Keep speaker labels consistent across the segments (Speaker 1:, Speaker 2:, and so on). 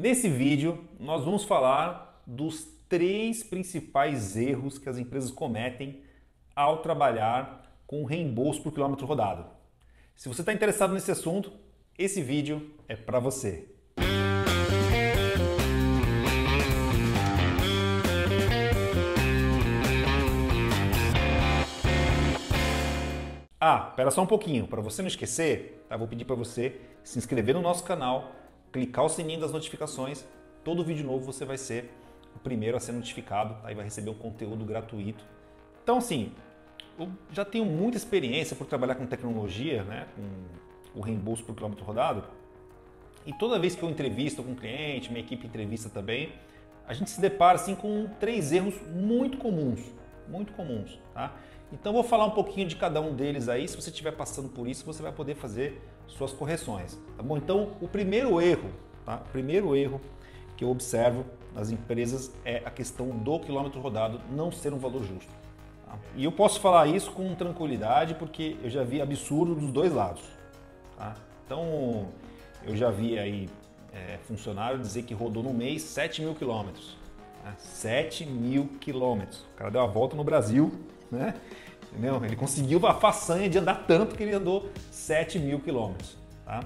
Speaker 1: Nesse vídeo, nós vamos falar dos três principais erros que as empresas cometem ao trabalhar com reembolso por quilômetro rodado. Se você está interessado nesse assunto, esse vídeo é para você. Ah, espera só um pouquinho, para você não esquecer, tá? vou pedir para você se inscrever no nosso canal, clicar o sininho das notificações, todo vídeo novo você vai ser o primeiro a ser notificado, aí vai receber um conteúdo gratuito. Então, assim, eu já tenho muita experiência por trabalhar com tecnologia, né, com o reembolso por quilômetro rodado, e toda vez que eu entrevisto com um cliente, minha equipe entrevista também, a gente se depara assim com três erros muito comuns, muito comuns, tá? Então vou falar um pouquinho de cada um deles aí. Se você estiver passando por isso, você vai poder fazer suas correções, tá bom? Então o primeiro erro, tá? O primeiro erro que eu observo nas empresas é a questão do quilômetro rodado não ser um valor justo. Tá? E eu posso falar isso com tranquilidade porque eu já vi absurdo dos dois lados. Tá? Então eu já vi aí é, funcionário dizer que rodou no mês 7 mil quilômetros. Né? 7 mil quilômetros. O cara deu a volta no Brasil né? Entendeu? Ele conseguiu a façanha de andar tanto que ele andou 7 mil quilômetros. Tá?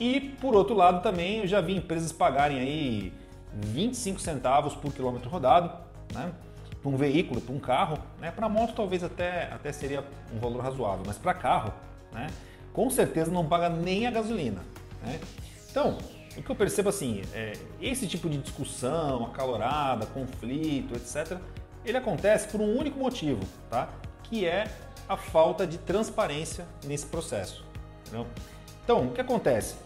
Speaker 1: E por outro lado também eu já vi empresas pagarem aí 25 centavos por quilômetro rodado, né? Para um veículo, para um carro, né? Para moto talvez até, até seria um valor razoável, mas para carro, né? Com certeza não paga nem a gasolina, né? Então, o que eu percebo assim, é, esse tipo de discussão acalorada, conflito, etc., ele acontece por um único motivo, tá? Que é a falta de transparência nesse processo. Entendeu? Então, o que acontece?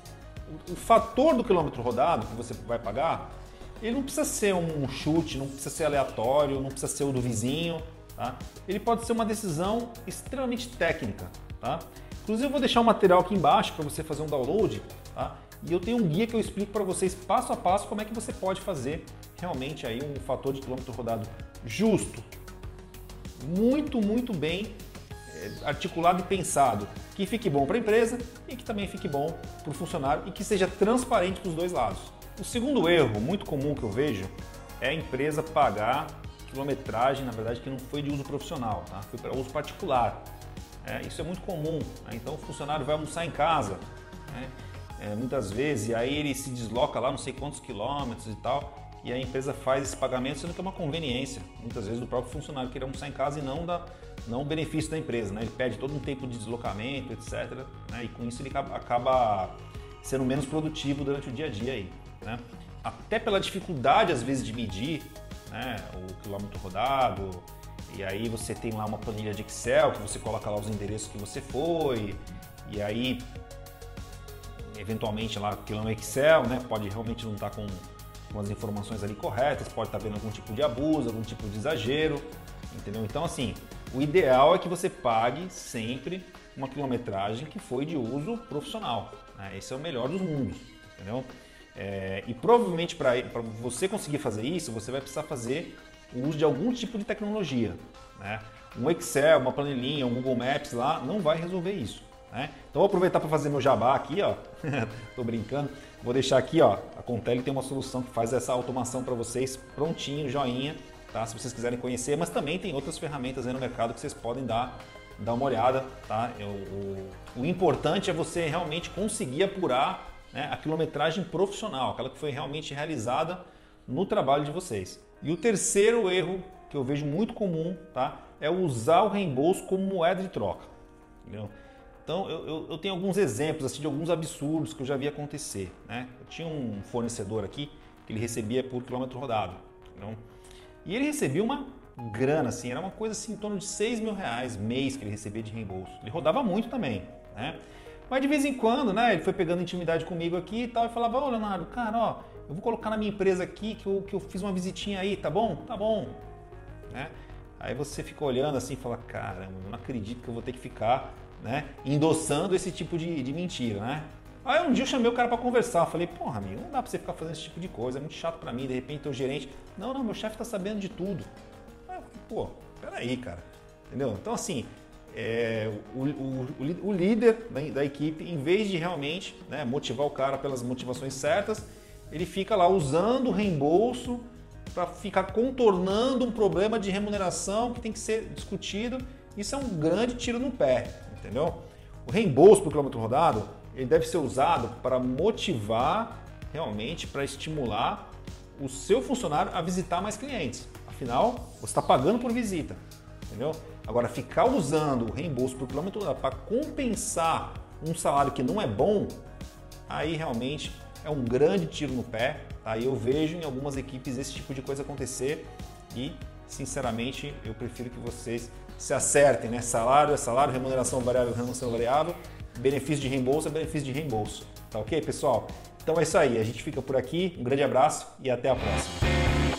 Speaker 1: O, fator do quilômetro rodado que você vai pagar, ele não precisa ser um chute, não precisa ser aleatório, não precisa ser o do vizinho, tá? Ele pode ser uma decisão extremamente técnica, tá? Inclusive eu vou deixar o um material aqui embaixo para você fazer um download, tá? E eu tenho um guia que eu explico para vocês passo a passo como é que você pode fazer realmente aí um fator de quilômetro rodado justo, muito, muito bem é, articulado e pensado, que fique bom para a empresa e que também fique bom para o funcionário e que seja transparente para os dois lados. O segundo erro muito comum que eu vejo é a empresa pagar quilometragem, na verdade, que não foi de uso profissional, tá? foi para uso particular. É, isso é muito comum. Né? Então o funcionário vai almoçar em casa. Né? É, muitas vezes, e aí ele se desloca lá não sei quantos quilômetros e tal, e a empresa faz esse pagamento, sendo que é uma conveniência, muitas vezes, do próprio funcionário querer almoçar em casa e não, da, não o benefício da empresa. Né? Ele pede todo um tempo de deslocamento, etc. Né? E com isso ele acaba sendo menos produtivo durante o dia a dia aí. Né? Até pela dificuldade, às vezes, de medir né? o quilômetro rodado, e aí você tem lá uma planilha de Excel que você coloca lá os endereços que você foi, e aí eventualmente lá no Excel, né? Pode realmente não estar tá com, com as informações ali corretas, pode estar tá vendo algum tipo de abuso, algum tipo de exagero, entendeu? Então assim, o ideal é que você pague sempre uma quilometragem que foi de uso profissional. Né? Esse é o melhor dos mundos, entendeu? É, e provavelmente para você conseguir fazer isso, você vai precisar fazer o uso de algum tipo de tecnologia. Né? Um Excel, uma planilhinha, um Google Maps lá não vai resolver isso. Né? Então vou aproveitar para fazer meu jabá aqui, ó. Tô brincando. Vou deixar aqui, ó. A Contele tem uma solução que faz essa automação para vocês prontinho, joinha, tá? Se vocês quiserem conhecer, mas também tem outras ferramentas aí no mercado que vocês podem dar, dar uma olhada, tá? Eu, o, o importante é você realmente conseguir apurar né, a quilometragem profissional, aquela que foi realmente realizada no trabalho de vocês. E o terceiro erro que eu vejo muito comum, tá? É usar o reembolso como moeda de troca. Entendeu? Então eu, eu, eu, tenho alguns exemplos assim, de alguns absurdos que eu já vi acontecer. Né? Eu tinha um fornecedor aqui que ele recebia por quilômetro rodado. Então, e ele recebia uma grana, assim, era uma coisa assim, em torno de 6 mil reais mês que ele recebia de reembolso. Ele rodava muito também, né? Mas de vez em quando, né, ele foi pegando intimidade comigo aqui e tal, e falava, ô Leonardo, cara, ó, eu vou colocar na minha empresa aqui que eu, que eu fiz uma visitinha aí, tá bom? Tá bom. Né? Aí você fica olhando assim e fala, caramba, não acredito que eu vou ter que ficar né, endossando esse tipo de, de mentira, né? Aí um dia eu chamei o cara para conversar, falei, porra, amigo, não dá para você ficar fazendo esse tipo de coisa, é muito chato para mim, de repente o gerente, não, não, meu chefe tá sabendo de tudo. Aí eu, pô, peraí, cara, entendeu? Então assim, é, o, o, o, líder da, da, equipe, em vez de realmente né, motivar o cara pelas motivações certas, ele fica lá usando o reembolso para ficar contornando um problema de remuneração que tem que ser discutido. Isso é um grande tiro no pé, entendeu? O reembolso por quilômetro rodado ele deve ser usado para motivar realmente, para estimular o seu funcionário a visitar mais clientes. Afinal, você está pagando por visita, entendeu? Agora, ficar usando o reembolso por quilômetro rodado para compensar um salário que não é bom, aí realmente é um grande tiro no pé. Tá? E eu vejo em algumas equipes esse tipo de coisa acontecer e, sinceramente, eu prefiro que vocês se acertem, né? Salário é salário, remuneração variável, remuneração variável, benefício de reembolso é benefício de reembolso. Tá ok, pessoal? Então é isso aí, a gente fica por aqui. Um grande abraço e até a próxima.